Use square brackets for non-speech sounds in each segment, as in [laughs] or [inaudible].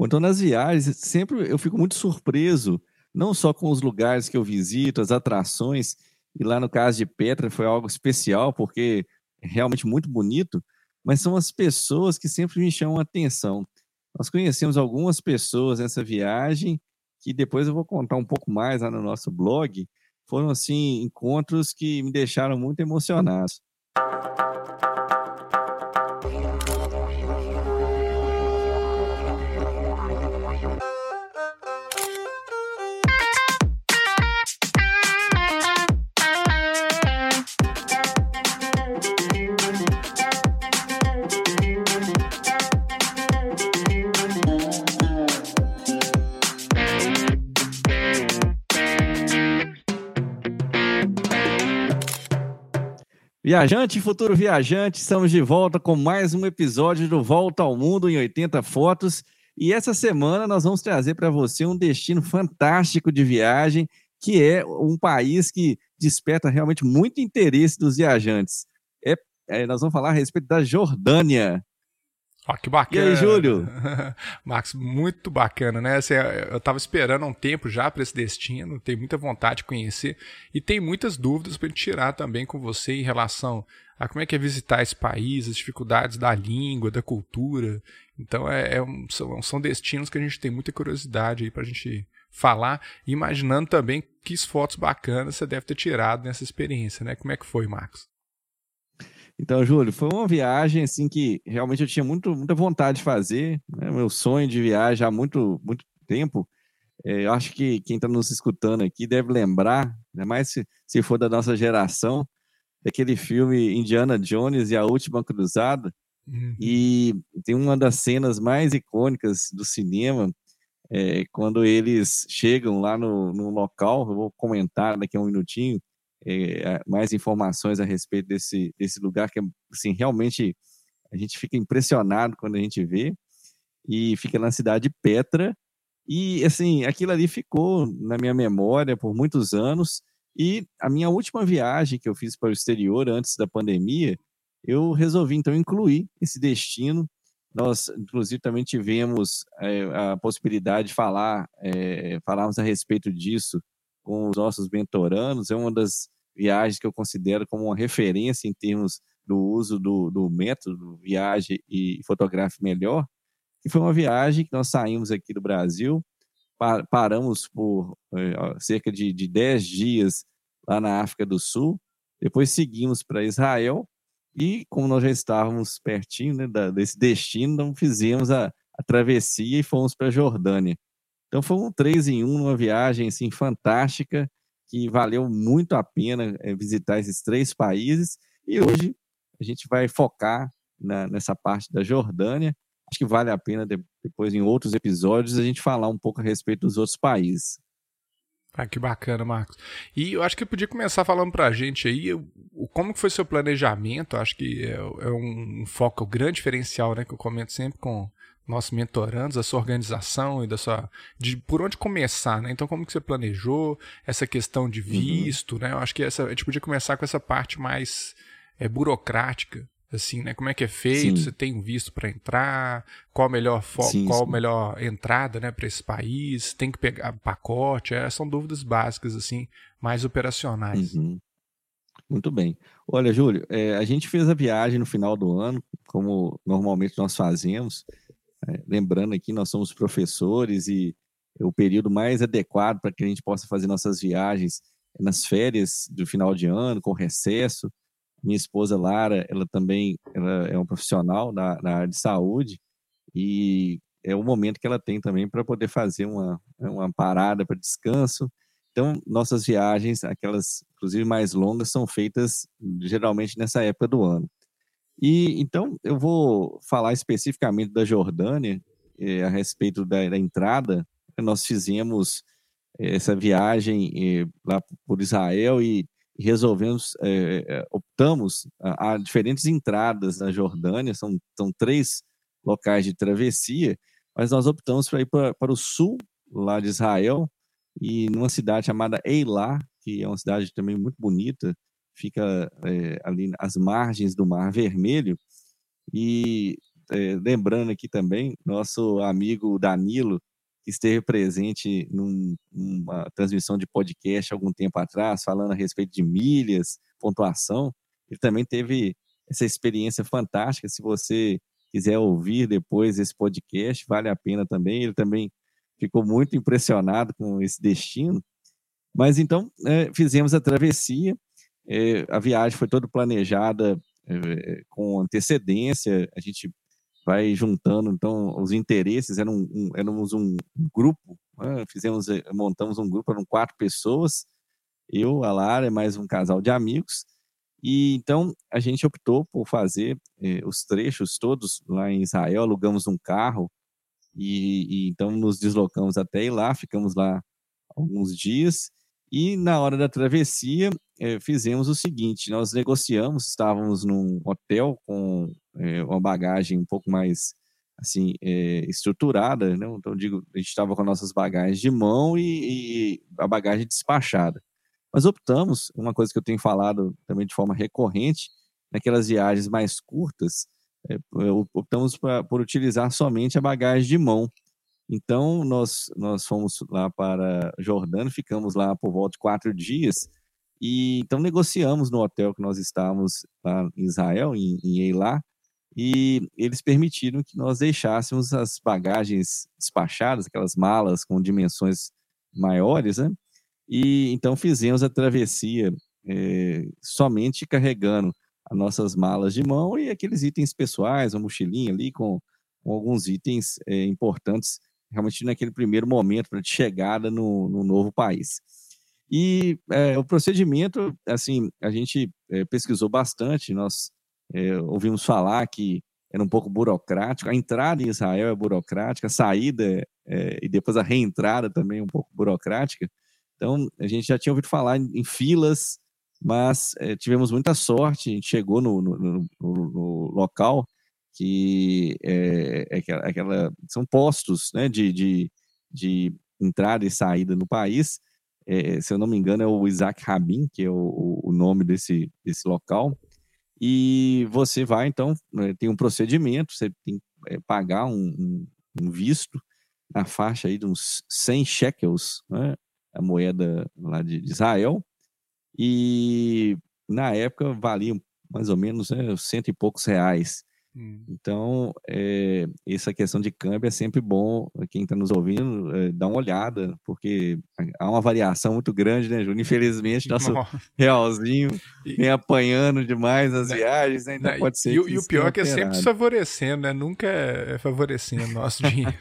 Bom, então nas viagens, sempre eu fico muito surpreso, não só com os lugares que eu visito, as atrações, e lá no caso de Petra foi algo especial, porque é realmente muito bonito, mas são as pessoas que sempre me chamam a atenção. Nós conhecemos algumas pessoas nessa viagem, que depois eu vou contar um pouco mais lá no nosso blog, foram assim encontros que me deixaram muito emocionados. Viajante, futuro viajante, estamos de volta com mais um episódio do Volta ao Mundo em 80 Fotos. E essa semana nós vamos trazer para você um destino fantástico de viagem, que é um país que desperta realmente muito interesse dos viajantes. É, é, nós vamos falar a respeito da Jordânia. Ó, que bacana. E aí, Júlio? [laughs] Max, muito bacana, né? Assim, eu estava esperando há um tempo já para esse destino, tenho muita vontade de conhecer e tem muitas dúvidas para tirar também com você em relação a como é que é visitar esse país, as dificuldades da língua, da cultura. Então, é, é um, são, são destinos que a gente tem muita curiosidade aí para a gente falar, imaginando também que fotos bacanas você deve ter tirado nessa experiência, né? Como é que foi, Marcos? Então, Júlio, foi uma viagem assim que realmente eu tinha muito, muita vontade de fazer, né? meu sonho de viagem há muito, muito tempo. É, eu acho que quem está nos escutando aqui deve lembrar, ainda mais se, se for da nossa geração, daquele filme Indiana Jones e a Última Cruzada. Uhum. E tem uma das cenas mais icônicas do cinema, é, quando eles chegam lá no, no local, eu vou comentar daqui a um minutinho, é, mais informações a respeito desse, desse lugar que, assim, realmente a gente fica impressionado quando a gente vê e fica na cidade de Petra. E, assim, aquilo ali ficou na minha memória por muitos anos. E a minha última viagem que eu fiz para o exterior antes da pandemia, eu resolvi, então, incluir esse destino. Nós, inclusive, também tivemos é, a possibilidade de falar, é, falarmos a respeito disso com os nossos mentorandos. É uma das viagens que eu considero como uma referência em termos do uso do, do método viagem e fotográfico melhor. E foi uma viagem que nós saímos aqui do Brasil, paramos por é, cerca de, de 10 dias lá na África do Sul, depois seguimos para Israel e como nós já estávamos pertinho né, da, desse destino, então fizemos a, a travessia e fomos para a Jordânia. Então foi um três em um, uma viagem assim, fantástica, que valeu muito a pena é, visitar esses três países. E hoje a gente vai focar na, nessa parte da Jordânia. Acho que vale a pena depois, em outros episódios, a gente falar um pouco a respeito dos outros países. Ah, que bacana, Marcos. E eu acho que eu podia começar falando para a gente aí como foi seu planejamento. Acho que é, é um, foco, grande diferencial, né, que eu comento sempre com, nossos mentorandos, a sua organização e da sua de por onde começar, né? Então como que você planejou essa questão de uhum. visto, uhum. né? Eu acho que essa a gente podia começar com essa parte mais é, burocrática, assim, né? Como é que é feito? Sim. Você tem um visto para entrar? Qual a melhor sim, qual sim. melhor entrada, né, para esse país? Tem que pegar pacote? É, são dúvidas básicas assim, mais operacionais. Uhum. Muito bem. Olha, Júlio, é, a gente fez a viagem no final do ano, como normalmente nós fazemos. É, lembrando aqui, nós somos professores e o período mais adequado para que a gente possa fazer nossas viagens é nas férias do final de ano, com recesso. Minha esposa Lara, ela também ela é uma profissional na, na área de saúde e é o momento que ela tem também para poder fazer uma, uma parada para descanso. Então, nossas viagens, aquelas inclusive mais longas, são feitas geralmente nessa época do ano. E então eu vou falar especificamente da Jordânia eh, a respeito da, da, entrada. Nós fizemos eh, essa viagem eh, lá por Israel e resolvemos, eh, eh, optamos a, a, diferentes entradas na Jordânia. São, são três locais de travessia, mas nós optamos para ir para, para o sul lá de Israel e numa cidade chamada Eilat, que é uma cidade também muito bonita, fica é, ali às margens do Mar Vermelho. E é, lembrando aqui também, nosso amigo Danilo, que esteve presente num, numa transmissão de podcast algum tempo atrás, falando a respeito de milhas, pontuação. Ele também teve essa experiência fantástica. Se você quiser ouvir depois esse podcast, vale a pena também. Ele também ficou muito impressionado com esse destino. Mas então, é, fizemos a travessia. É, a viagem foi toda planejada é, com antecedência. A gente vai juntando então os interesses. Eram um, éramos um grupo, né? fizemos, montamos um grupo, eram quatro pessoas, eu, a Lara mais um casal de amigos. E então a gente optou por fazer os trechos todos lá em Israel, alugamos um carro e, e, então nos deslocamos até lá, ficamos lá alguns dias e na hora da travessia eh, fizemos o seguinte: nós negociamos, estávamos num hotel com eh, uma bagagem um pouco mais assim eh, estruturada, né? então digo, a gente estava com nossas bagagens de mão e, e a bagagem despachada. Mas optamos, uma coisa que eu tenho falado também de forma recorrente, naquelas viagens mais curtas, é, optamos pra, por utilizar somente a bagagem de mão. Então, nós, nós fomos lá para Jordânia, ficamos lá por volta de quatro dias, e então negociamos no hotel que nós estávamos lá em Israel, em, em Eilat, e eles permitiram que nós deixássemos as bagagens despachadas, aquelas malas com dimensões maiores, né? E então fizemos a travessia é, somente carregando as nossas malas de mão e aqueles itens pessoais, uma mochilinha ali com, com alguns itens é, importantes, realmente naquele primeiro momento de chegada no, no novo país. E é, o procedimento, assim, a gente pesquisou bastante, nós ouvimos falar que era um pouco burocrático, a entrada em Israel é burocrática, a saída e depois a reentrada também é um pouco burocrática, então, a gente já tinha ouvido falar em, em filas, mas é, tivemos muita sorte, a gente chegou no, no, no, no local que é, é, aquela, são postos né, de, de, de, entrada e saída no país. É, se eu não me engano, é o Isaac Rabin, que é o, o nome desse, desse local. E você vai, então, né, tem um procedimento, você tem que é, pagar um, um, visto na faixa aí de uns 100 shekels, né? a moeda lá de Israel, e na época valia mais ou menos né, cento e poucos reais. Hum. Então, é, essa questão de câmbio é sempre bom, quem está nos ouvindo, é, dar uma olhada, porque há uma variação muito grande, né, Júnior? Infelizmente, [laughs] nosso realzinho vem apanhando demais nas né, viagens, né? Então pode ser. E, e o pior é que é sempre favorecendo, né? Nunca é favorecendo o nosso [laughs] dinheiro.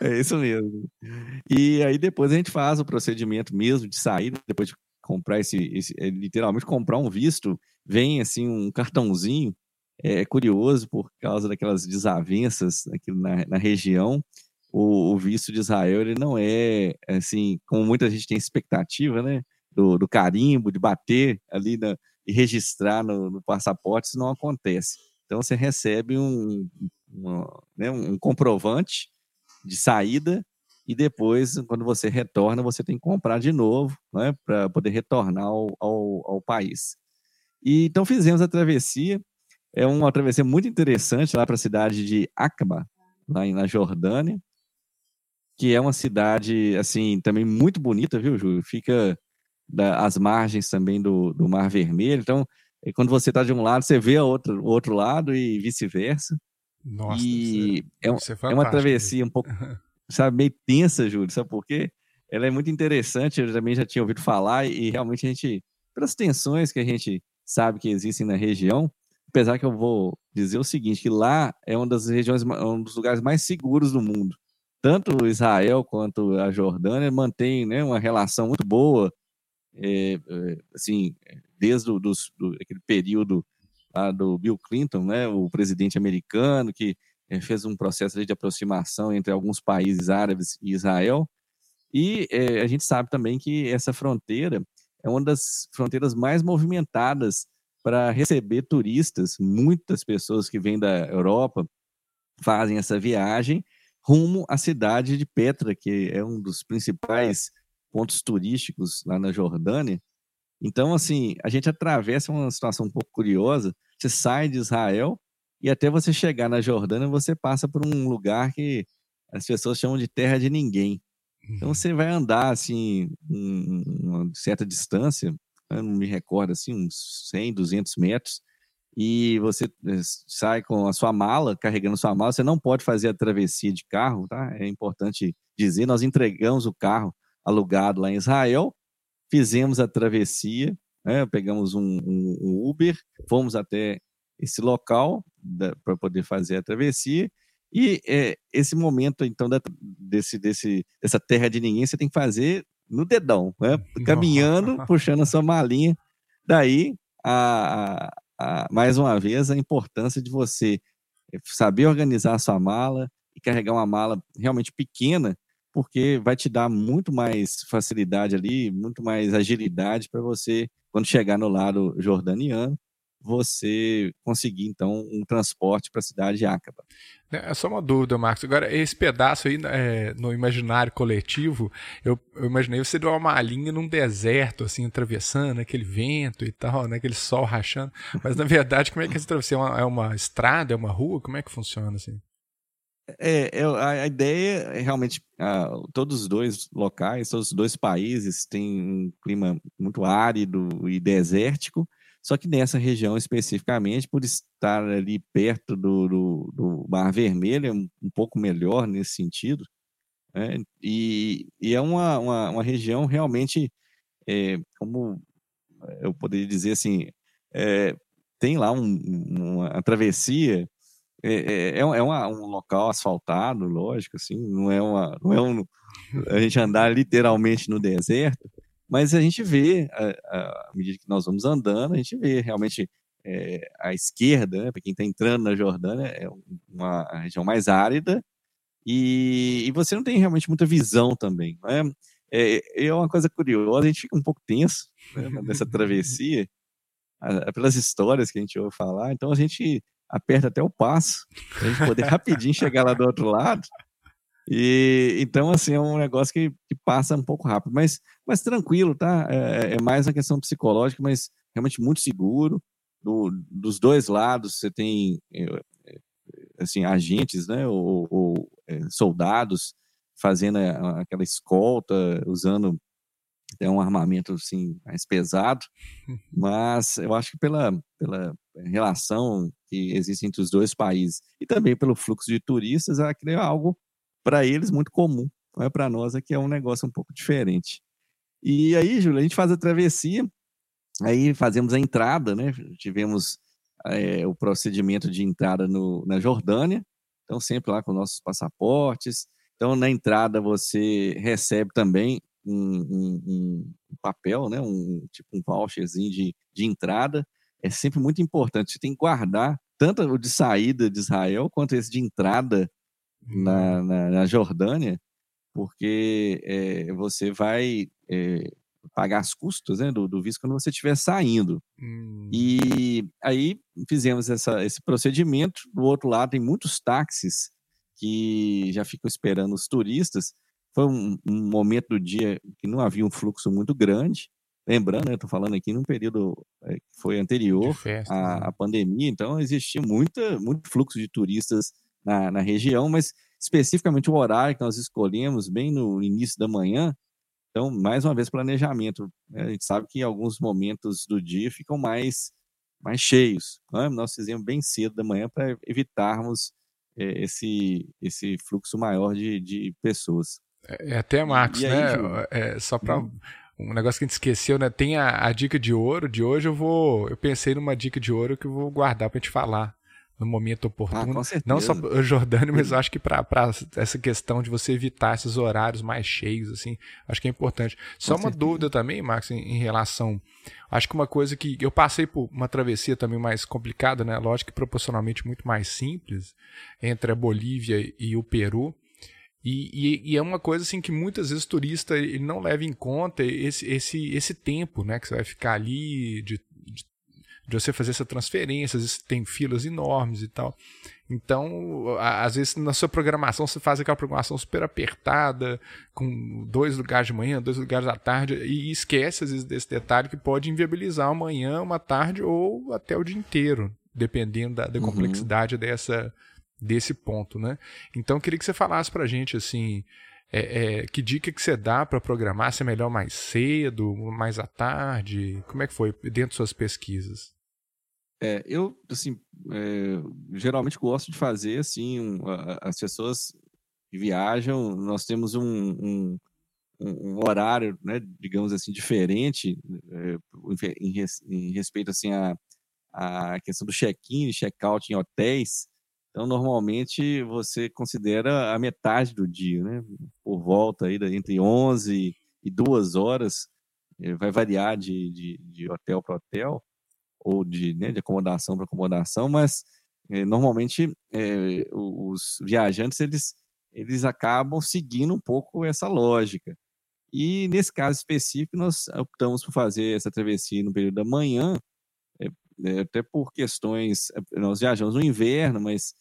É isso mesmo. E aí depois a gente faz o procedimento mesmo de saída, depois de comprar esse, esse é, literalmente comprar um visto, vem assim um cartãozinho. É, curioso por causa daquelas desavenças aqui na, na região. O, o, visto de Israel ele não é assim como muita gente tem expectativa, né? Do, do carimbo, de bater ali na, e registrar no, no passaporte, isso não acontece. Então você recebe um, uma, né, um comprovante de saída e depois, quando você retorna, você tem que comprar de novo né, para poder retornar ao, ao, ao, país. E, então fizemos a travessia, é uma travessia muito interessante lá para a cidade de Aqaba, lá na Jordânia, que é uma cidade assim também muito bonita, viu, Júlio? Fica da, às margens também do, do Mar Vermelho. Então, quando você está de um lado, você vê o outro, o outro lado e vice-versa. Nossa, e é, é, uma travessia um pouco, [laughs] sabe, meio tensa, Júlio, sabe por quê? Ela é muito interessante, eu também já tinha ouvido falar, e realmente a gente, pelas tensões que a gente sabe que existem na região, apesar que eu vou dizer o seguinte, que lá é uma das regiões, um dos lugares mais seguros do mundo. Tanto Israel quanto a Jordânia mantém né, uma relação muito boa, é, é, assim, desde o, dos, do, aquele período lá do Bill Clinton, né, o presidente americano, que eh, fez um processo de aproximação entre alguns países árabes e Israel. E é, a gente sabe também que essa fronteira é uma das fronteiras mais movimentadas para receber turistas. Muitas pessoas que vêm da Europa fazem essa viagem rumo à cidade de Petra, que é um dos principais pontos turísticos lá na Jordânia. Então, assim, a gente atravessa uma situação um pouco curiosa. Você sai de Israel e até você chegar na Jordânia, você passa por um lugar que as pessoas chamam de terra de ninguém. Então uhum. você vai andar assim uma certa distância, não me recordo assim, uns 100, 200 metros, e você eh, sai com a sua mala, carregando sua mala, você não pode fazer a travessia de carro, tá? É importante dizer, nós entregamos o carro alugado lá em Israel, fizemos a travessia, né? pegamos um, um, um Uber, fomos até esse local para poder fazer a travessia. E é, esse momento, então, da, desse, desse, dessa terra de ninguém, você tem que fazer no dedão, né? [laughs] caminhando, puxando a sua malinha. Daí, a, a, mais uma vez, a importância de você saber organizar a sua mala e carregar uma mala realmente pequena, porque vai te dar muito mais facilidade ali, muito mais agilidade para você, quando chegar no lado jordaniano, você conseguir, então, um transporte para a cidade de Acaba. É, é só uma dúvida, Marcos. Agora, esse pedaço aí é, no imaginário coletivo, eu, eu, imaginei você de uma malinha num deserto, assim, atravessando aquele vento e tal, né, aquele sol rachando. Mas, na verdade, como é que é essa travessia? É uma, é uma estrada, é uma rua? Como é que funciona, assim? É, é a, ideia é realmente uh, todos os dois locais, todos os dois países têm um clima muito árido e desértico, só que nessa região especificamente, por estar ali perto do, do, do Mar Vermelho, é um, um, pouco melhor nesse sentido. Né? E, e, é uma, uma, uma região realmente, é, como eu poderia dizer assim, é, tem lá um, uma travessia, é, é, é, é uma, um local asfaltado, lógico, assim, não é, uma, não é um, a gente andar literalmente no deserto, mas a gente vê, à medida que nós vamos andando, a gente vê realmente é, a esquerda, né, para quem está entrando na Jordânia, é uma região mais árida, e, e, você não tem realmente muita visão também. Não é? É, é uma coisa curiosa, a gente fica um pouco tenso né, nessa travessia, pelas histórias que a gente ouve falar, então a gente aperta até o passo, para a gente poder rapidinho chegar lá do outro lado, e então, assim, é um negócio que, que passa um pouco rápido, mas, mas tranquilo, tá? É, é mais uma questão psicológica, mas realmente muito seguro. Do, dos dois lados, você tem é, é, assim, agentes, né, ou, ou é, soldados fazendo aquela escolta, usando é um armamento assim mais pesado, [laughs] mas eu acho que pela, pela relação que existe entre os dois países e também pelo fluxo de turistas, aquilo é algo para eles muito comum. Não é para nós aqui é um negócio um pouco diferente. E aí, Júlio, a gente faz a travessia, aí fazemos a entrada, né? Tivemos é, o procedimento de entrada no, na Jordânia, então sempre lá com nossos passaportes. Então, na entrada você recebe também um, um, um papel, né? Um tipo um voucherzinho de, de entrada. É sempre muito importante. Você tem que guardar tanto o de saída de Israel quanto esse de entrada na, na, na Jordânia, porque é, você vai é, pagar as custas né, do, do, visto quando você estiver saindo. Hum. E aí fizemos essa, esse procedimento. Do outro lado, tem muitos táxis que já ficam esperando os turistas. Foi um, um momento do dia que não havia um fluxo muito grande. Lembrando, estou falando aqui num período é, que foi anterior festa, à, né? à, pandemia, então existia muita, muito fluxo de turistas na, na região, mas especificamente o horário que nós escolhemos, bem no início da manhã. Então, mais uma vez, planejamento. Né? A gente sabe que alguns momentos do dia ficam mais, mais cheios. Né? Nós fizemos bem cedo da manhã para evitarmos é, esse, esse fluxo maior de, de pessoas. É, é até, Marcos, aí, né? É, só para hum. um negócio que a gente esqueceu, né? Tem a, a, dica de ouro de hoje. Eu vou, eu pensei numa dica de ouro que eu vou guardar para a gente falar no momento oportuno. Ah, não só o Jordânia, mas acho que para essa questão de você evitar esses horários mais cheios, assim, acho que é importante. Só com uma certeza. dúvida também, Max, em, em, relação. Acho que uma coisa que eu passei por uma travessia também mais complicada, né? Lógico que proporcionalmente muito mais simples, entre a Bolívia e o Peru. E, e, e, é uma coisa assim que muitas vezes o turista ele não leva em conta esse, esse, esse tempo né, que você vai ficar ali de de você fazer essa transferência, às vezes tem filas enormes e tal. Então, às vezes na sua programação você faz aquela programação super apertada, com dois lugares de manhã, dois lugares à tarde, e esquece às vezes desse detalhe que pode inviabilizar amanhã, uma tarde ou até o dia inteiro dependendo da, da uhum. complexidade dessa, desse ponto, né? Então, queria que você falasse para a gente, assim, é, é, que dica que você dá para programar? Se é melhor mais cedo, mais à tarde? Como é que foi dentro de suas pesquisas? É, eu, assim, é, geralmente gosto de fazer, assim, um, as pessoas viajam, nós temos um, um, um horário, né, digamos assim, diferente é, em, em, respeito, assim, a, a questão do check-in, check-out em hotéis, então, normalmente, você considera a metade do dia, né? Por volta aí, entre 11 e 2 horas, eh, vai variar de, de, de hotel para hotel, ou de, né, de acomodação para acomodação, mas é, normalmente é, os viajantes, eles, eles acabam seguindo um pouco essa lógica. E nesse caso específico, nós optamos por fazer essa travessia no período da manhã, é, até por questões, nós viajamos no inverno, mas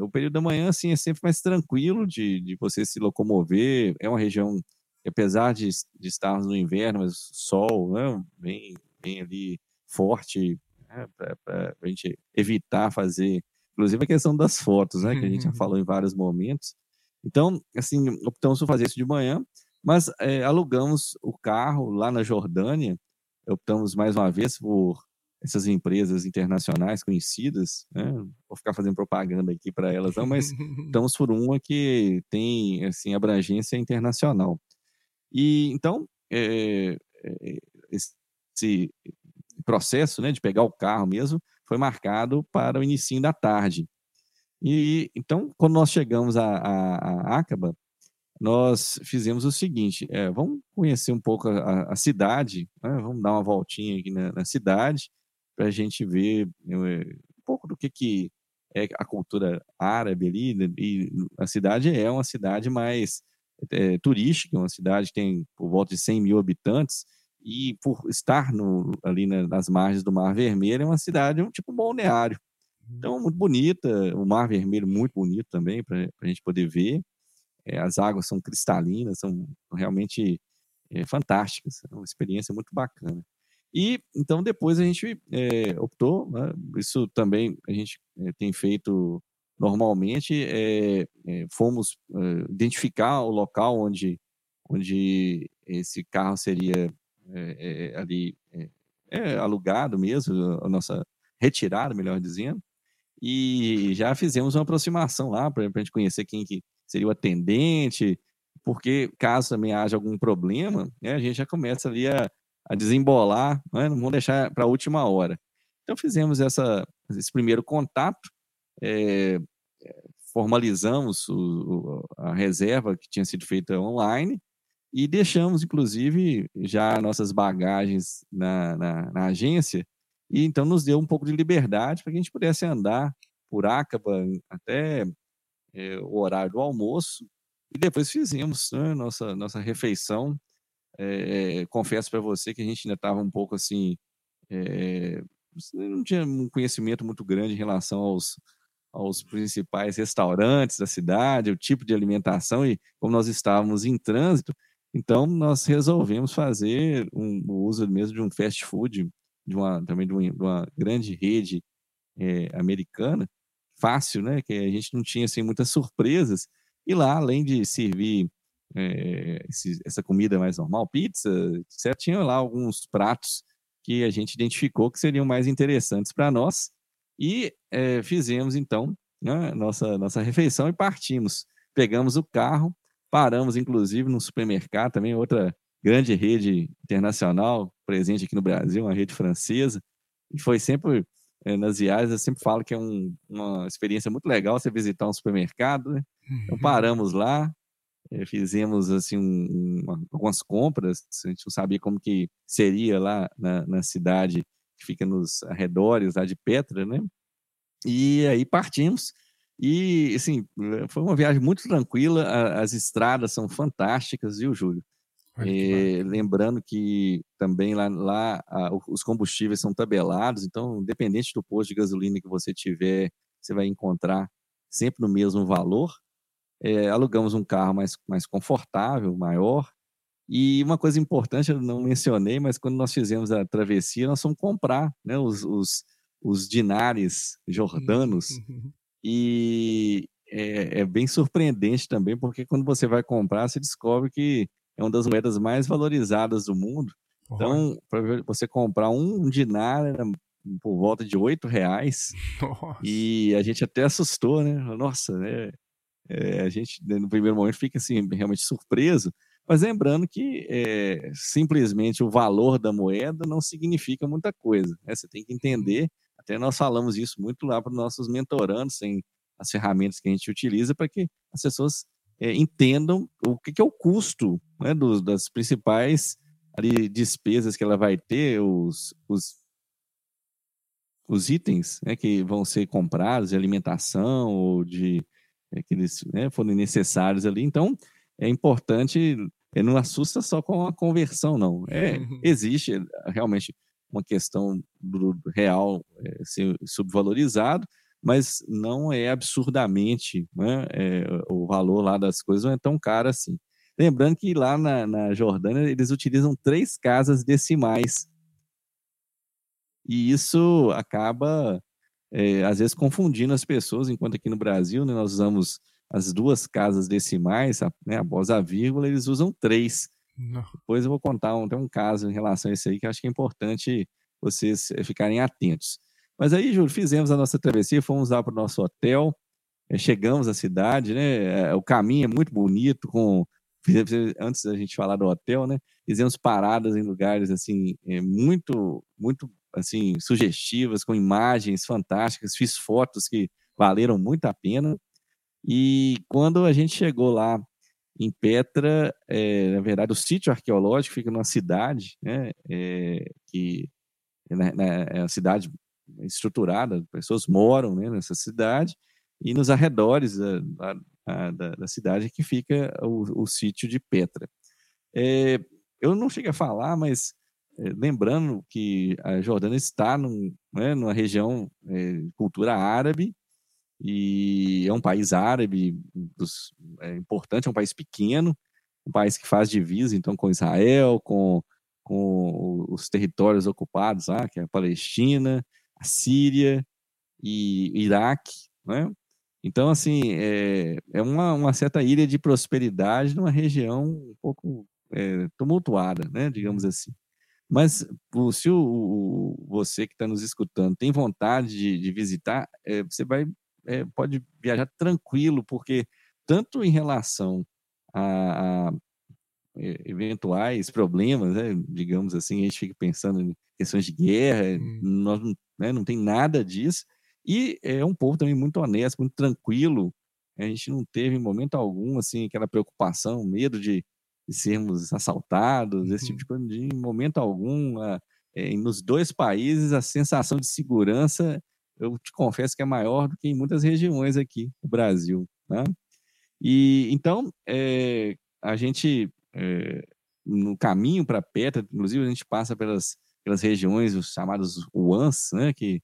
o período da manhã, assim, é sempre mais tranquilo de, de você se locomover. É uma região apesar de, de estarmos no inverno, mas sol, né, bem, bem ali forte, né, para a gente evitar fazer, inclusive a questão das fotos, né, que a gente já uhum. falou em vários momentos. Então, assim, optamos por fazer isso de manhã, mas é, alugamos o carro lá na Jordânia, optamos mais uma vez por essas empresas internacionais conhecidas, né? vou ficar fazendo propaganda aqui para elas, não, mas [laughs] estamos por uma que tem assim abrangência internacional. E então é, é, esse processo, né, de pegar o carro mesmo, foi marcado para o início da tarde. E então, quando nós chegamos a, a, a Acaba, nós fizemos o seguinte: é, vamos conhecer um pouco a, a cidade, né? vamos dar uma voltinha aqui na, na cidade para a gente ver eh, um pouco do que, que é a cultura árabe ali. Né, e a cidade é uma cidade mais é, turística, uma cidade que tem por volta de 100 mil habitantes, e por estar no, ali nas margens do Mar Vermelho, é uma cidade, um tipo balneário. Então, uhum. muito bonita, o Mar Vermelho muito bonito também, para a gente poder ver. É, as águas são cristalinas, são realmente é, fantásticas, é uma experiência muito bacana. E então depois a gente é, optou, né, isso também a gente é, tem feito normalmente, é, fomos identificar o local onde, onde esse carro seria ali alugado mesmo, a nossa retirada, melhor dizendo, e já fizemos uma aproximação lá para a gente conhecer quem que seria o atendente, porque caso também haja algum problema, né, a gente já começa ali a a desembolar, né? não vamos deixar para a última hora. Então fizemos essa, esse primeiro contato, é, formalizamos o, a reserva que tinha sido feita online e deixamos, inclusive, já nossas bagagens na, na, na agência, e então nos deu um pouco de liberdade para que a gente pudesse andar por Acaba até é, o horário do almoço, e depois fizemos né, nossa, nossa refeição. É, confesso para você que a gente ainda estava um pouco assim, é, não tinha um conhecimento muito grande em relação aos, aos principais restaurantes da cidade, o tipo de alimentação e como nós estávamos em trânsito, então nós resolvemos fazer um, o uso mesmo de um fast food, de uma, também de uma, de uma grande rede é, americana, fácil, né? Que a gente não tinha assim muitas surpresas. E lá, além de servir é, esse, essa comida mais normal, pizza, etc., tinha lá alguns pratos que a gente identificou que seriam mais interessantes para nós e é, fizemos então né, nossa, nossa refeição e partimos. Pegamos o carro, paramos inclusive no supermercado, também outra grande rede internacional presente aqui no Brasil, uma rede francesa, e foi sempre é, nas viagens, eu sempre falo que é um, uma experiência muito legal você visitar um supermercado, né? Então uhum. paramos lá, é, fizemos assim um, algumas compras, a gente não sabia como que seria lá na, na, cidade que fica nos arredores lá de Petra, né? E aí partimos e assim foi uma viagem muito tranquila, as estradas são fantásticas, viu, Júlio? É, lembrando que também lá, lá a, os combustíveis são tabelados, então, independente do posto de gasolina que você tiver, você vai encontrar sempre no mesmo valor é, alugamos um carro mais, mais confortável, maior. E uma coisa importante, eu não mencionei, mas quando nós fizemos a travessia, nós fomos comprar né, os, os, os dinares jordanos, uhum. E é, é, bem surpreendente também, porque quando você vai comprar, você descobre que é uma das moedas mais valorizadas do mundo. Então, para você comprar um dinar era por volta de oito reais. Nossa. E a gente até assustou, né? Nossa, né? É, a gente né, no primeiro momento fica assim realmente surpreso, mas lembrando que é, simplesmente o valor da moeda não significa muita coisa. Né? Você tem que entender. Até nós falamos isso muito lá para os nossos mentorandos, em as ferramentas que a gente utiliza para que as pessoas é, entendam o que, que, é o custo né, dos, das principais ali, despesas que ela vai ter, os, os, os itens né, que vão ser comprados de alimentação ou de é, que eles né, forem necessários ali. Então, é importante, é, não assusta só com a conversão, não. É, [laughs] existe realmente uma questão do, real é, ser subvalorizado, mas não é absurdamente, né, é, o valor lá das coisas não é tão caro assim. Lembrando que lá na, na Jordânia eles utilizam três casas decimais. E isso acaba, é, às vezes, confundindo as pessoas, enquanto aqui no Brasil né, nós usamos as duas casas decimais, a, né, após a vírgula, eles usam três. Depois eu vou contar um, tem um caso em relação a isso aí que acho que é importante vocês eh, ficarem atentos. Mas aí, Júlio, fizemos a nossa travessia, fomos lá para o nosso hotel, eh, chegamos à cidade, né? Eh, o caminho é muito bonito, com antes da gente falar do hotel, né? Fizemos paradas em lugares assim muito, muito assim sugestivas, com imagens fantásticas. Fiz fotos que valeram muito a pena. E quando a gente chegou lá em Petra, é, na verdade, o sítio arqueológico fica numa cidade, né? É, que é, né, é uma cidade estruturada, pessoas moram né, nessa cidade, e nos arredores da, da, da cidade que fica o, o sítio de Petra. É, eu não cheguei a falar, mas é, lembrando que a Jordânia está num, né, numa região é, cultura árabe, e é um país árabe é importante, é um país pequeno, um país que faz divisa então com Israel, com, com os territórios ocupados lá, que é a Palestina, a Síria e Iraque, né? Então, assim, é, é uma, uma certa ilha de prosperidade numa região um pouco é, tumultuada, né? Digamos assim. Mas se o, o você que está nos escutando tem vontade de, de visitar, é, você vai é, pode viajar tranquilo, porque tanto em relação a, a eventuais problemas, né, digamos assim, a gente fica pensando em questões de guerra, hum. nós né, não tem nada disso, e é um povo também muito honesto, muito tranquilo, a gente não teve em momento algum, assim, aquela preocupação, medo de, de sermos assaltados, uhum. esse tipo de coisa, de, em momento algum, a, é, nos dois países, a sensação de segurança, eu te confesso que é maior do que em muitas regiões aqui no Brasil, né? E, então, é, a gente é, no caminho para Petra, inclusive a gente passa pelas, pelas regiões os chamados Uans, né, que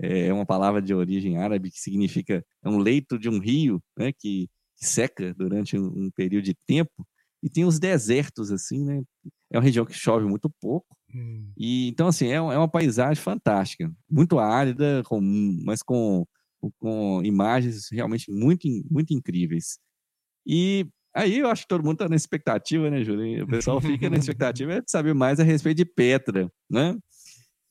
é uma palavra de origem árabe que significa é um leito de um rio, né, que, que seca durante um, um, período de tempo, e tem os desertos assim, né? É uma região que chove muito pouco. Hum. E então assim, é, é uma paisagem fantástica, muito árida, com, mas com com imagens realmente muito muito incríveis. E Aí eu acho que todo mundo está na expectativa, né, Júlio? O pessoal fica na expectativa de saber mais a respeito de Petra, né?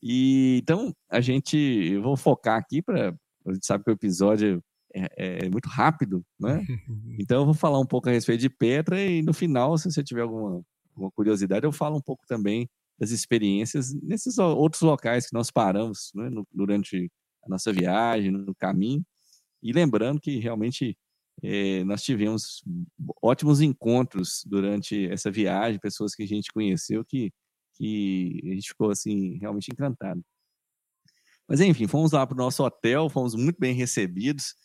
E então a gente, eu vou focar aqui para a gente sabe que o episódio é, é, muito rápido, né? [laughs] Então eu vou falar um pouco a respeito de Petra e no final, se você tiver alguma, alguma curiosidade, eu falo um pouco também das experiências nesses outros locais que nós paramos né, no, durante a nossa viagem, no caminho. E lembrando que realmente é, nós tivemos ótimos encontros durante essa viagem, pessoas que a gente conheceu que, que a gente ficou assim realmente encantado. Mas enfim, fomos lá para o nosso hotel, fomos muito bem recebidos.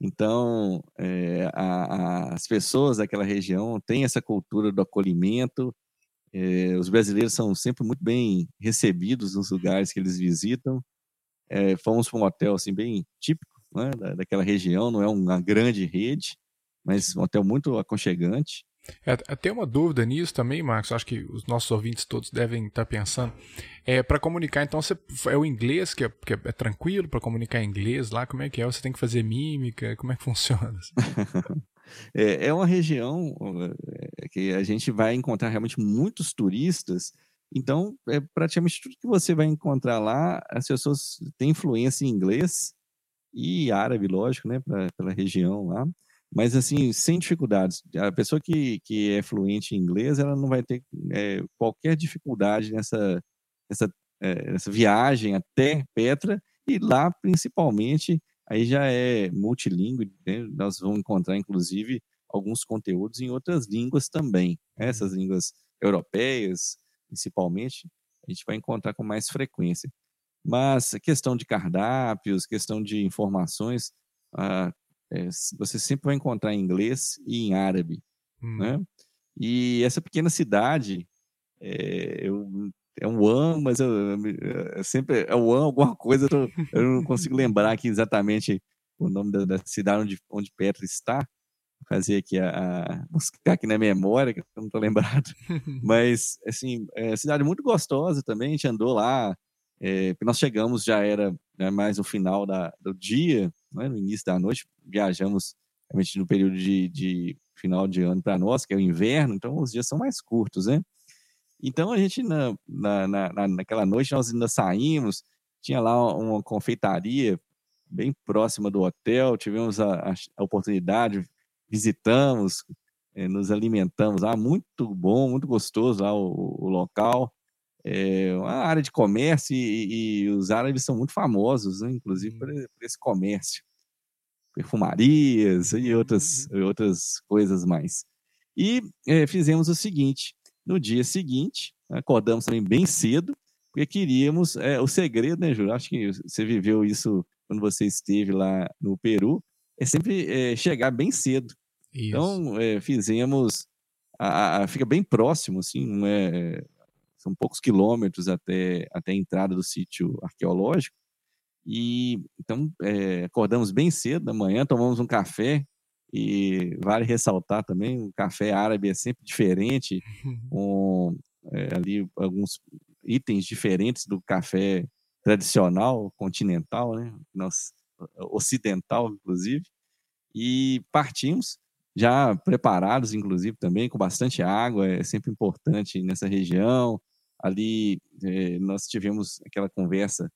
Então, é, a, a, as pessoas daquela região têm essa cultura do acolhimento. É, os brasileiros são sempre muito bem recebidos nos lugares que eles visitam. É, fomos para um hotel assim bem típico né, daquela região, não é uma grande rede, mas um hotel muito aconchegante. É, até uma dúvida nisso também, Marcos, acho que os nossos ouvintes todos devem estar pensando. É, para comunicar, então, você, é o inglês que é, que é tranquilo para comunicar em inglês lá? Como é que é? Você tem que fazer mímica? Como é que [laughs] funciona? É, é uma região é, que a gente vai encontrar realmente muitos turistas, então, é praticamente tudo que você vai encontrar lá, as pessoas têm influência em inglês e árabe, lógico, né, pra, pela região lá mas assim, sem dificuldades. A pessoa que, que é fluente em inglês, ela não vai ter é, qualquer dificuldade nessa, nessa, é, nessa viagem até Petra, e lá, principalmente, aí já é multilingüe, né? nós vamos encontrar, inclusive, alguns conteúdos em outras línguas também. Né? Essas uhum. línguas europeias, principalmente, a gente vai encontrar com mais frequência. Mas questão de cardápios, questão de informações, ah, é, você sempre vai encontrar em inglês e em árabe, hum. né? E essa pequena cidade, é, eu, é um One, mas eu, eu, eu sempre é One alguma [laughs] coisa, eu, eu, não consigo lembrar aqui exatamente o nome da, da cidade onde, onde Petra está. Vou fazer aqui a, a, buscar aqui na memória, que eu não estou lembrado. [laughs] mas, assim, é cidade muito gostosa também, a gente andou lá, é, nós chegamos, já era né, mais no final da, do dia, né, no início da noite, viajamos realmente no período de, de final de ano para nós, que é o inverno, então os dias são mais curtos, né? Então a gente, na, na, na, naquela noite, nós ainda saímos, tinha lá uma confeitaria bem próxima do hotel, tivemos a, a oportunidade, visitamos, é, nos alimentamos lá, muito bom, muito gostoso lá o, o local é uma área de comércio e, e, os árabes são muito famosos, né? inclusive por, por, esse comércio, perfumarias e outras, uhum. outras coisas mais. E é, fizemos o seguinte: no dia seguinte, acordamos também bem cedo, porque queríamos é, o segredo, né, Júlio? Acho que você viveu isso quando você esteve lá no Peru, é sempre é, chegar bem cedo. Isso. Então, é, fizemos. A, a, fica bem próximo, assim, não é são poucos quilômetros até, até a entrada do sítio arqueológico. E então é, acordamos bem cedo da manhã, tomamos um café e vale ressaltar também o café árabe é sempre diferente, [laughs] com é, ali alguns itens diferentes do café tradicional continental, né? Nosso, ocidental inclusive. E partimos já preparados, inclusive também com bastante água, é sempre importante nessa região ali eh, nós tivemos aquela conversa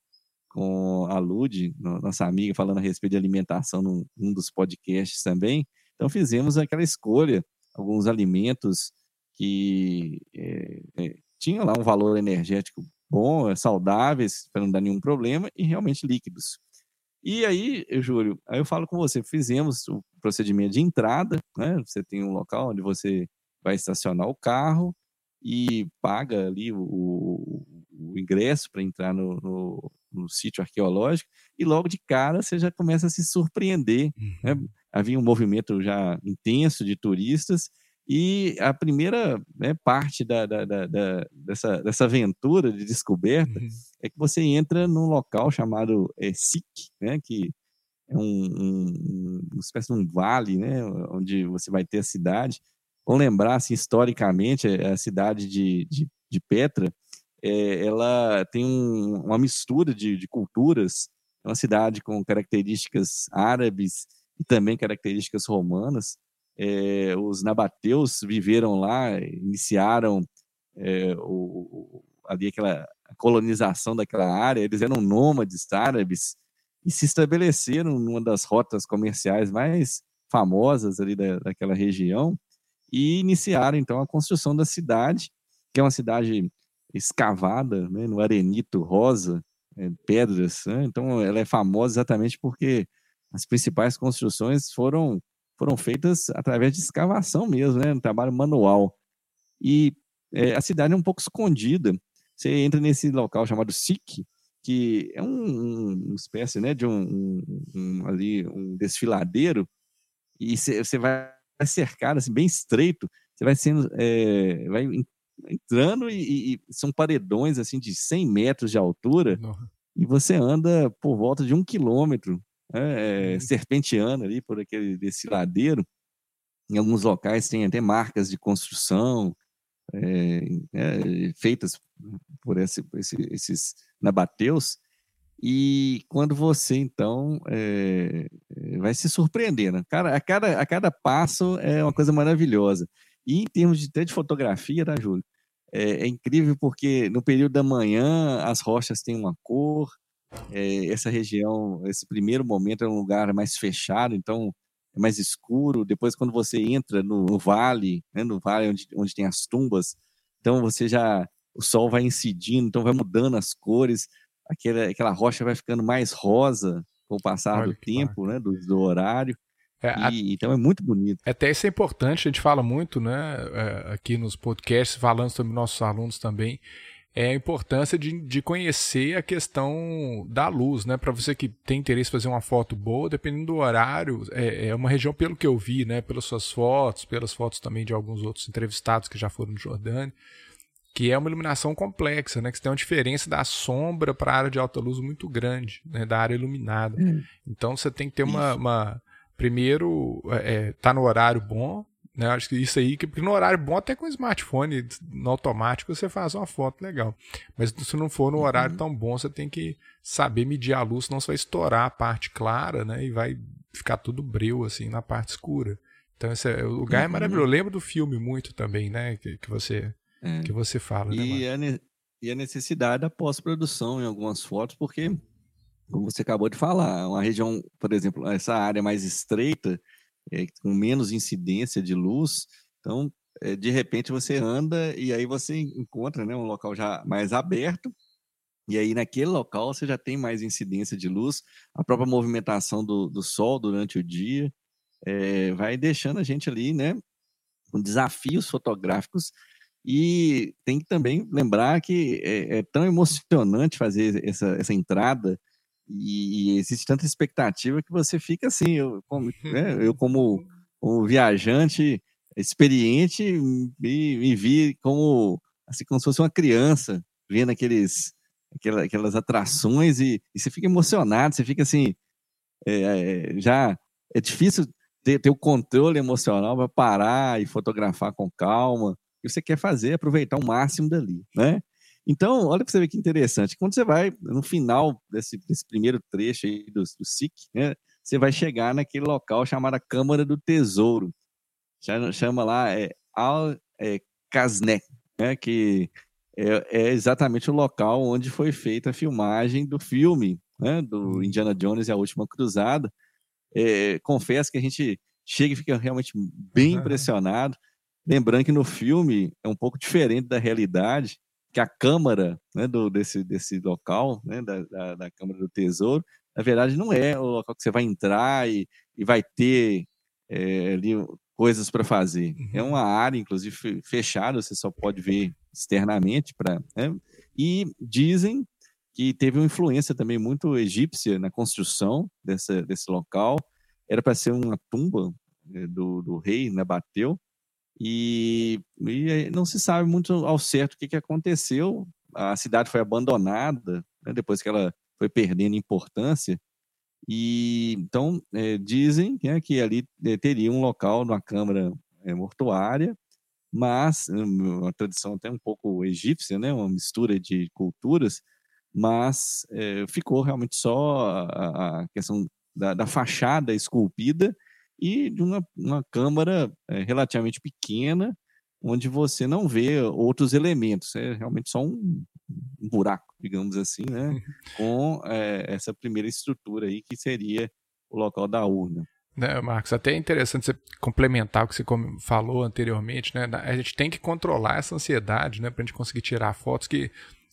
com a Lud, nossa amiga, falando a respeito de alimentação num, dos podcasts também. Então fizemos aquela escolha, alguns alimentos que é, é, tinham lá um valor energético bom, saudáveis, para não dar nenhum problema, e realmente líquidos. E aí, Júlio, aí eu falo com você, fizemos o procedimento de entrada, né? Você tem um local onde você vai estacionar o carro, e paga ali o, o, o ingresso para entrar no, no, no, sítio arqueológico, e logo de cara você já começa a se surpreender. Né? Uhum. Né? Havia um movimento já intenso de turistas, e a primeira né, parte da, da, da, dessa, dessa aventura de descoberta uhum. é que você entra num local chamado é, né, que é um, um, uma espécie de um vale, né, onde você vai ter a cidade, Vamos lembrar, assim, historicamente, a cidade de, de, de Petra, é, ela tem um, uma mistura de, de culturas, é uma cidade com características árabes e também características romanas. É, os nabateus viveram lá, iniciaram é, o, ali aquela colonização daquela área, eles eram nômades árabes e se estabeleceram numa das rotas comerciais mais famosas ali da, daquela região e iniciaram então a construção da cidade, que é uma cidade escavada né, no arenito rosa, é, pedras. Né? Então ela é famosa exatamente porque as principais construções foram foram feitas através de escavação mesmo, né, um trabalho manual. E é, a cidade é um pouco escondida. Você entra nesse local chamado Sik, que é um, um, uma espécie né, de um, um, ali um desfiladeiro, e você vai cercado, assim, bem estreito, você vai sendo, é, vai entrando e, e, são paredões, assim, de 100 metros de altura, e você anda por volta de um quilômetro, né, é, serpenteando ali por aquele, desse ladeiro, Em alguns locais tem até marcas de construção é, é, feitas por esse, esse, esses nabateus. E quando você, então, é, vai se surpreendendo. Cara, a, cada, a cada passo é uma coisa maravilhosa. E em termos de, até de fotografia, tá, Júlio? É, é, incrível porque no período da manhã as rochas têm uma cor, é, essa região, esse primeiro momento é um lugar mais fechado, então é mais escuro. Depois, quando você entra no, no vale, né, no vale onde, onde tem as tumbas, então você já o sol vai incidindo, então vai mudando as cores, aquela, aquela rocha vai ficando mais rosa com o passar Olha do tempo, né, do, do horário. É, e, a... Então é muito bonito. Até isso é importante, a gente fala muito, né, é, aqui nos podcasts, falando sobre nossos alunos também, é a importância de, de conhecer a questão da luz, né? Para você que tem interesse em fazer uma foto boa, dependendo do horário, é, é, uma região, pelo que eu vi, né? Pelas suas fotos, pelas fotos também de alguns outros entrevistados que já foram no Jordânia, que é uma iluminação complexa, né? Que tem uma diferença da sombra para a área de alta luz muito grande, né? Da área iluminada. Hum. Então você tem que ter uma, uma primeiro é, tá no horário bom, né? Acho que isso aí, que no horário bom, até com o smartphone no automático, você faz uma foto legal. Mas se não for no horário uhum. tão bom, você tem que saber medir a luz, senão você vai estourar a parte clara, né? E vai ficar tudo breu, assim, na parte escura. Então, esse é, o lugar é uhum. é maravilhoso. Eu lembro do filme muito também, né? Que, que, você, é. que você fala, né, e né? A e a necessidade da pós-produção em algumas fotos, porque, como você acabou de falar, uma região, por exemplo, essa área mais estreita, é, com menos incidência de luz. Então, é, de repente você anda e aí você encontra né, um local já mais aberto. E aí, naquele local, você já tem mais incidência de luz, a própria movimentação do, do sol durante o dia é, vai deixando a gente ali, né, com desafios fotográficos. E tem que também lembrar que é, é tão emocionante fazer essa, essa entrada e, e, existe tanta expectativa que você fica assim, eu como, né, [laughs] eu como um viajante experiente me, me, vi como assim como se fosse uma criança vendo aqueles aquelas, aquelas atrações e, e, você fica emocionado, você fica assim é, é já é difícil ter, ter o controle emocional para parar e fotografar com calma. O que você quer fazer é aproveitar o máximo dali, né? Então, olha para você ver que interessante. Quando você vai no final desse, desse primeiro trecho aí do, do SIC, né, você vai chegar naquele local chamado Câmara do Tesouro. Chama, lá é, Al é, né, que é, é, exatamente o local onde foi feita a filmagem do filme, né, do uhum. Indiana Jones e a Última Cruzada. É, confesso que a gente chega e fica realmente bem impressionado. Lembrando que no filme é um pouco diferente da realidade que a Câmara né, do, desse, desse local, né, da, da, da, Câmara do Tesouro, na verdade não é o local que você vai entrar e, e vai ter é, ali coisas para fazer. Uhum. É uma área, inclusive, fechada, você só pode ver externamente. Pra, né, e dizem que teve uma influência também muito egípcia na construção dessa, desse local. Era para ser uma tumba né, do, do rei Nabateu, e, e, não se sabe muito ao certo o que, que aconteceu. A cidade foi abandonada né, depois que ela foi perdendo importância. E então é, dizem né, que ali é, teria um local numa câmara é, mortuária, mas hum, uma tradição até um pouco egípcia, né, uma mistura de culturas, mas é, ficou realmente só a, a questão da, da fachada esculpida e de uma, uma câmara é, relativamente pequena, onde você não vê outros elementos, é realmente só um, buraco, digamos assim, né, [laughs] com é, essa primeira estrutura aí que seria o local da urna. Né, Marcos, até é interessante você complementar o que você falou anteriormente, né? A gente tem que controlar essa ansiedade, né? Para a gente conseguir tirar fotos que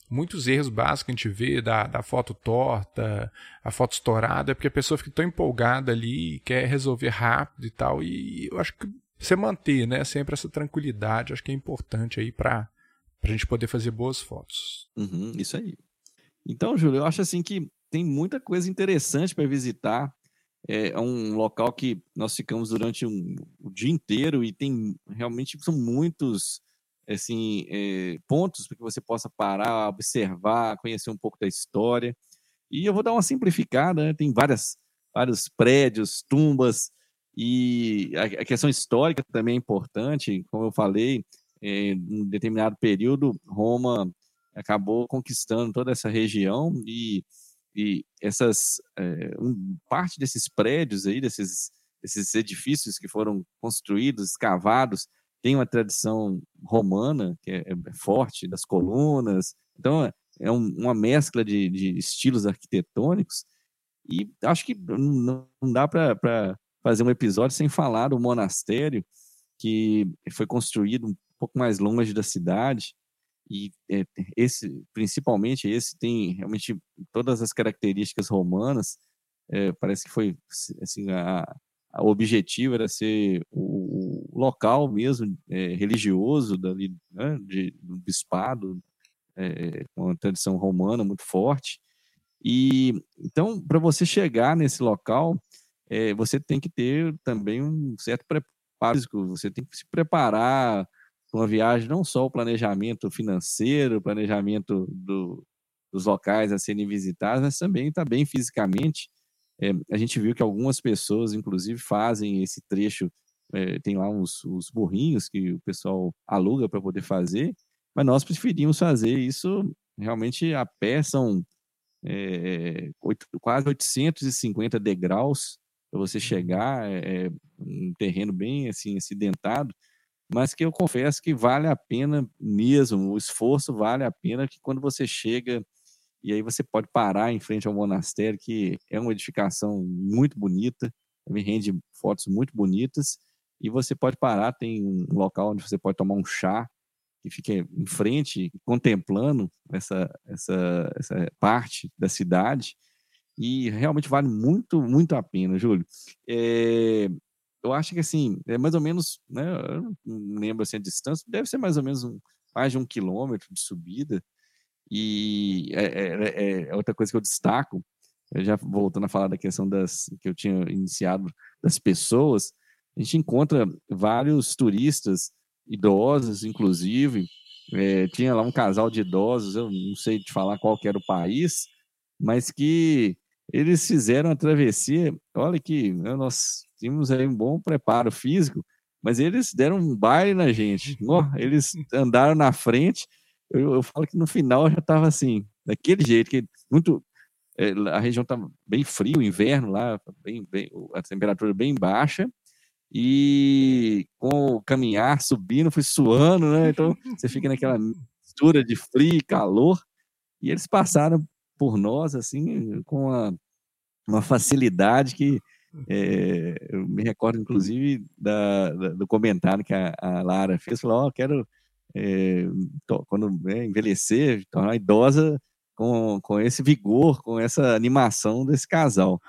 muitos erros básicos que a gente vê da, da foto torta, a foto estourada, é porque a pessoa fica tão empolgada ali, quer resolver rápido e tal. E eu acho que você manter, né, sempre essa tranquilidade, acho que é importante aí para a gente poder fazer boas fotos. Uhum, isso aí. Então, Júlio, eu acho assim que tem muita coisa interessante para visitar. É um local que nós ficamos durante um, o dia inteiro e tem realmente são muitos assim, é, pontos para que você possa parar, observar, conhecer um pouco da história. E eu vou dar uma simplificada, né? tem várias, vários prédios, tumbas, E a, questão histórica também é importante, como eu falei, em um determinado período, Roma acabou conquistando toda essa região e, e essas é, um, parte desses prédios aí, desses, desses edifícios que foram construídos, escavados, tem uma tradição romana que é, é forte, das colunas. Então, é um, uma mescla de, de, estilos arquitetônicos. E acho que não, dá para fazer um episódio sem falar do monastério que foi construído um pouco mais longe da cidade. E é, esse principalmente esse tem realmente todas as características romanas. É, parece que foi assim a, a objetivo era ser o local mesmo é, religioso dali né, de, do bispado é, uma tradição romana muito forte e então para você chegar nesse local é, você tem que ter também um certo preparo você tem que se preparar para uma viagem, não só o planejamento financeiro, o planejamento do, dos locais a serem visitados, mas também está bem fisicamente. É, a gente viu que algumas pessoas, inclusive, fazem esse trecho, é, tem lá uns, uns burrinhos que o pessoal aluga para poder fazer, mas nós preferimos fazer isso realmente a pé, são é, 8, quase 850 degraus para você uhum. chegar, é, é, um terreno bem assim acidentado, mas que eu confesso que vale a pena mesmo, o esforço vale a pena que quando você chega e aí você pode parar em frente ao monastério, que é uma edificação muito bonita, me rende fotos muito bonitas, e você pode parar, tem um local onde você pode tomar um chá, que fica em frente, contemplando essa, essa, essa parte da cidade, e realmente vale muito, muito a pena, Júlio. É, eu acho que assim, é mais ou menos, né? Eu não lembro assim a distância, deve ser mais ou menos um, mais de um quilômetro de subida. E é, é, é, outra coisa que eu destaco, já voltando a falar da questão das que eu tinha iniciado das pessoas, a gente encontra vários turistas idosos, inclusive. É, tinha lá um casal de idosos, eu não sei te falar qual era o país, mas que eles fizeram a travessia. Olha que né, nós tínhamos aí um bom preparo físico, mas eles deram um baile na gente. Eles andaram na frente. Eu, eu falo que no final já estava assim, daquele jeito, que muito. É, a região estava bem frio, inverno lá, bem, bem, a temperatura bem baixa, e com o caminhar subindo, fui suando, né? Então você fica naquela mistura de frio e calor, e eles passaram por nós, assim, com uma, uma facilidade que é, eu me recordo, inclusive, da, da, do comentário que a, a Lara fez, falou, oh, quero, é, quando né, envelhecer, tornar idosa com, com esse vigor, com essa animação desse casal.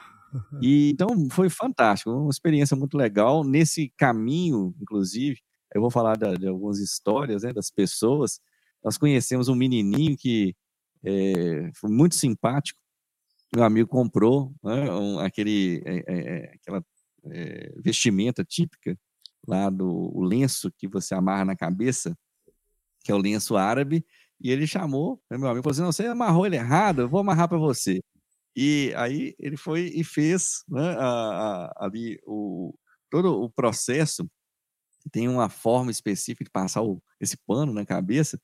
E, então, foi fantástico, uma experiência muito legal. Nesse caminho, inclusive, eu vou falar da, de algumas histórias né, das pessoas. Nós conhecemos um menininho que é, foi muito simpático. Meu amigo comprou né, um, aquele, é, é, aquela vestimenta típica lá do lenço que você amarra na cabeça, que é o lenço árabe, e ele chamou, né, meu amigo falou assim, não, você amarrou ele errado, eu vou amarrar para você. E aí ele foi e fez né, a, a, ali o, todo o processo, tem uma forma específica de passar o, esse pano na cabeça,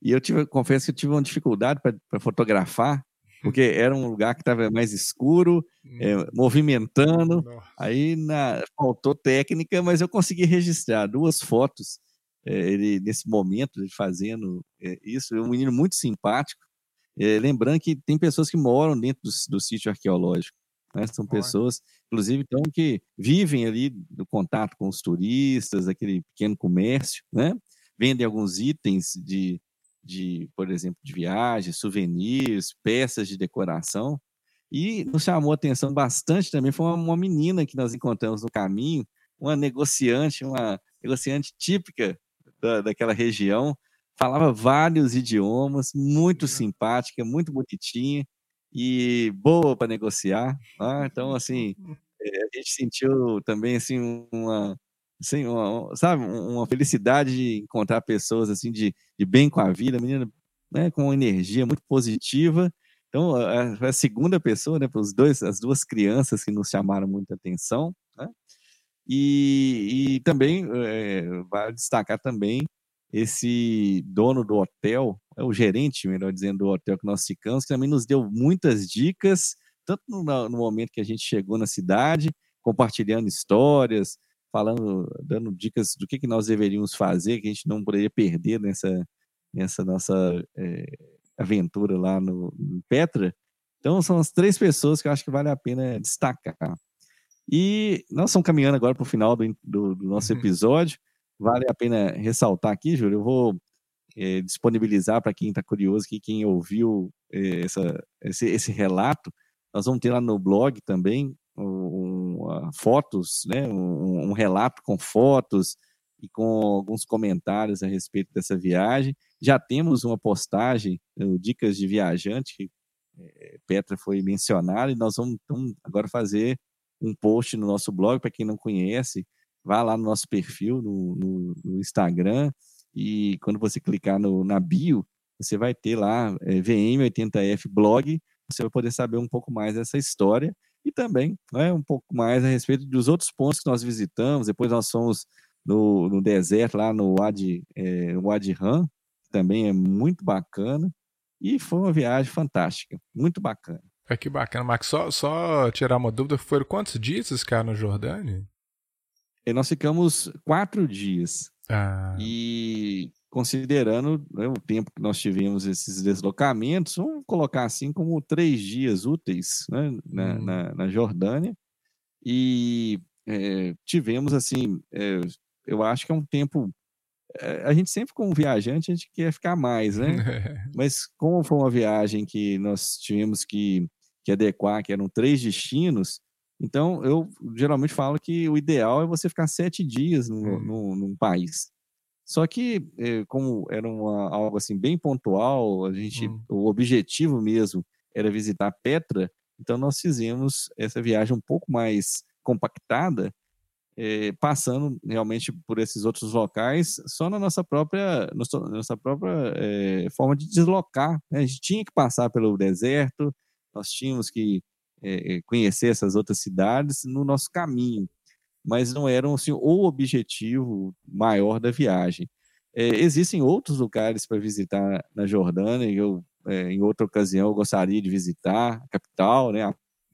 e eu tive, confesso que eu tive uma dificuldade para fotografar, porque [laughs] era um lugar que estava mais escuro, é, movimentando. Nossa. Aí na, faltou técnica, mas eu consegui registrar duas fotos é, ele nesse momento de fazendo é, isso. É um menino muito simpático. Lembrando que tem pessoas que moram dentro do, do sítio arqueológico. Né? São pessoas, inclusive, então, que vivem ali no contato com os turistas, aquele pequeno comércio, né? vendem alguns itens de, de, por exemplo, de viagem, souvenirs, peças de decoração. E nos chamou a atenção bastante também foi uma, uma menina que nós encontramos no caminho, uma negociante, uma negociante típica da, daquela região, falava vários idiomas, muito simpática, muito bonitinha e boa para negociar. Tá? Então, assim, eh, a gente sentiu também assim uma, assim, uma, sabe, uma felicidade de encontrar pessoas assim de, de bem com a vida, menina né, com uma energia muito positiva. Então, a, a segunda pessoa, né, para os dois, as duas crianças que nos chamaram muita atenção, né? E, e também é, vale destacar também esse dono do hotel, é o gerente, melhor dizendo, do hotel que nós ficamos, que também nos deu muitas dicas, tanto no, no momento que a gente chegou na cidade, compartilhando histórias, falando, dando dicas do que, que nós deveríamos fazer, que a gente não poderia perder nessa, nessa nossa é, aventura lá no, em Petra. Então, são as três pessoas que eu acho que vale a pena destacar. E nós estamos caminhando agora para o final do, do, do nosso uhum. episódio. Vale a pena ressaltar aqui, Júlio, eu vou é, disponibilizar para quem está curioso, que quem ouviu é, essa, esse, esse, relato, nós vamos ter lá no blog também um, um, fotos, né, um, um, relato com fotos e com alguns comentários a respeito dessa viagem. Já temos uma postagem, Dicas de Viajante, que Petra foi mencionada, e nós vamos então, agora fazer um post no nosso blog, para quem não conhece, vá lá no nosso perfil no, no, no Instagram e quando você clicar no, na bio, você vai ter lá é, VM80F blog, você vai poder saber um pouco mais dessa história e também né, um pouco mais a respeito dos outros pontos que nós visitamos. Depois nós fomos no, no deserto, lá no Wadi, é, Wadi Ram, que também é muito bacana. E foi uma viagem fantástica, muito bacana. É que bacana, Max. Só, só tirar uma dúvida, foram quantos dias cara no Jordânia? E nós ficamos quatro dias. Ah. E considerando né, o tempo que nós tivemos esses deslocamentos, vamos colocar assim como três dias úteis né, na, hum. na, na, Jordânia. E é, tivemos assim, é, eu acho que é um tempo é, a gente sempre, como viajante, a gente quer ficar mais, né? [laughs] Mas como foi uma viagem que nós tivemos que que adequar, que eram três destinos. Então, eu geralmente falo que o ideal é você ficar sete dias no, hum. no, num país. Só que, eh, como era uma, algo assim bem pontual, a gente, hum. o objetivo mesmo era visitar Petra, então nós fizemos essa viagem um pouco mais compactada, eh, passando realmente por esses outros locais, só na nossa própria, nossa própria eh, forma de deslocar. Né? A gente tinha que passar pelo deserto, nós tínhamos que é, conhecer essas outras cidades no nosso caminho, mas não eram assim, o objetivo maior da viagem. É, existem outros lugares para visitar na Jordânia, eu, é, em outra ocasião, eu gostaria de visitar a capital, né,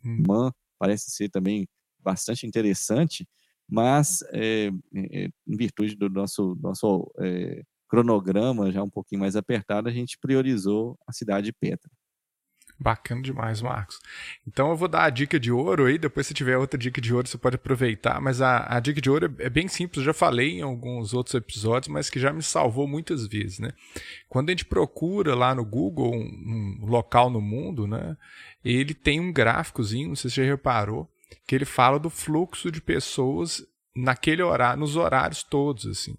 Amman, hum. parece ser também bastante interessante, mas em virtude do nosso, nosso cronograma já um pouquinho mais apertado, a gente priorizou a cidade de Petra. Bacana demais, Marcos. Então eu vou dar a dica de ouro aí, depois se tiver outra dica de ouro você pode aproveitar, mas a, a dica de ouro é, é bem simples, eu já falei em alguns outros episódios, mas que já me salvou muitas vezes, né? Quando a gente procura lá no Google um, um local no mundo, né, ele tem um gráficozinho, não sei se você já reparou, que ele fala do fluxo de pessoas naquele horário, nos horários todos, assim.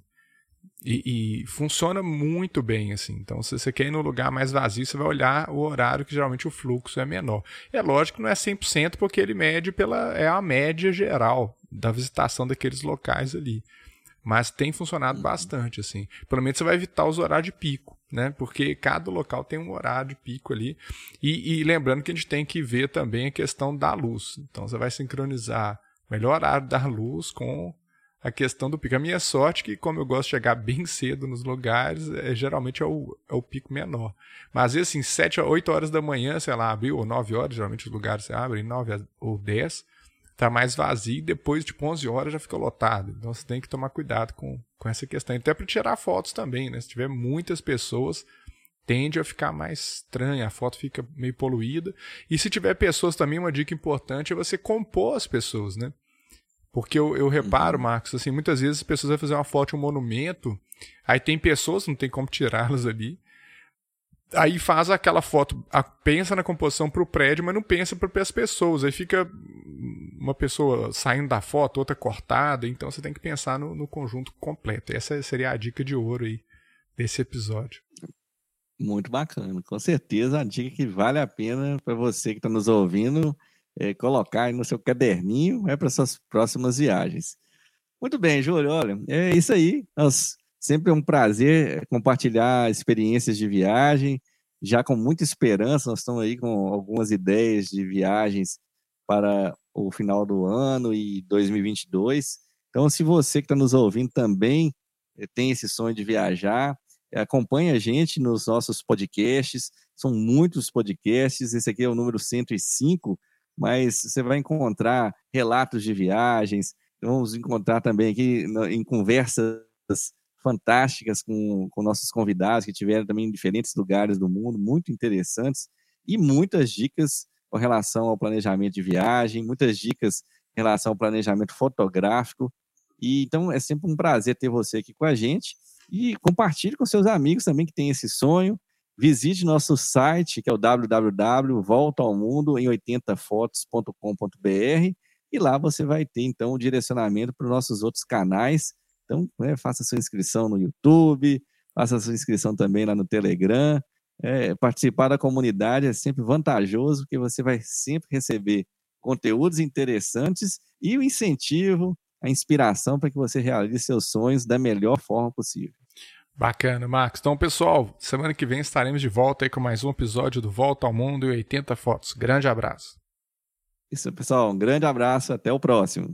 E, e, funciona muito bem, assim. Então, se você quer ir no lugar mais vazio, você vai olhar o horário que geralmente o fluxo é menor. É lógico que não é 100% porque ele mede pela é a média geral da visitação daqueles locais ali. Mas tem funcionado uhum. bastante, assim. Pelo menos você vai evitar os horários de pico, né? Porque cada local tem um horário de pico ali. E, e lembrando que a gente tem que ver também a questão da luz. Então, você vai sincronizar o melhor horário da luz com a questão do pico. A minha sorte é que, como eu gosto de chegar bem cedo nos lugares, é, geralmente é o, é o pico menor. Mas às vezes, assim, 7 a 8 horas da manhã, sei lá, abriu, ou 9 horas, geralmente os lugares abrem, 9 ou 10, tá mais vazio, e depois, tipo, 11 horas já fica lotado. Então você tem que tomar cuidado com, com essa questão. Até para tirar fotos também, né? Se tiver muitas pessoas, tende a ficar mais estranha, a foto fica meio poluída. E se tiver pessoas também, uma dica importante é você compor as pessoas, né? Porque eu, eu reparo, uhum. Marcos, assim, muitas vezes as pessoas vão fazer uma foto um monumento, aí tem pessoas, não tem como tirá-las ali. Aí faz aquela foto, a, pensa na composição para o prédio, mas não pensa para as pessoas. Aí fica uma pessoa saindo da foto, outra cortada. Então você tem que pensar no, no conjunto completo. Essa seria a dica de ouro aí desse episódio. Muito bacana, com certeza a dica que vale a pena para você que está nos ouvindo é, colocar aí no seu caderninho é para suas próximas viagens. Muito bem, Júlio, olha, é isso aí. Nós, sempre é um prazer é, compartilhar experiências de viagem, já com muita esperança, nós estamos aí com algumas ideias de viagens para o final do ano e 2022. Então, se você que está nos ouvindo também eh, tem esse sonho de viajar, eh, acompanhe a gente nos nossos podcasts. São muitos podcasts, esse aqui é o número 105, mas você vai encontrar relatos de viagens, vamos encontrar também aqui em conversas fantásticas com, com nossos convidados que tiveram também em diferentes lugares do mundo, muito interessantes, e muitas dicas com relação ao planejamento de viagem, muitas dicas em relação ao planejamento fotográfico. E então é sempre um prazer ter você aqui com a gente e compartilhe com seus amigos também que têm esse sonho. Visite nosso site, que é o www.voltaomundo em 80fotos.com.br e lá você vai ter então o direcionamento para os nossos outros canais. Então, né, faça sua inscrição no YouTube, faça sua inscrição também lá no Telegram. É, participar da comunidade é sempre vantajoso, porque você vai sempre receber conteúdos interessantes e o incentivo, a inspiração para que você realize seus sonhos da melhor forma possível. Bacana, Max. Então, pessoal, semana que vem estaremos de volta aí com mais um episódio do Volta ao Mundo e 80 Fotos. Grande abraço. Isso, pessoal. Um grande abraço. Até o próximo.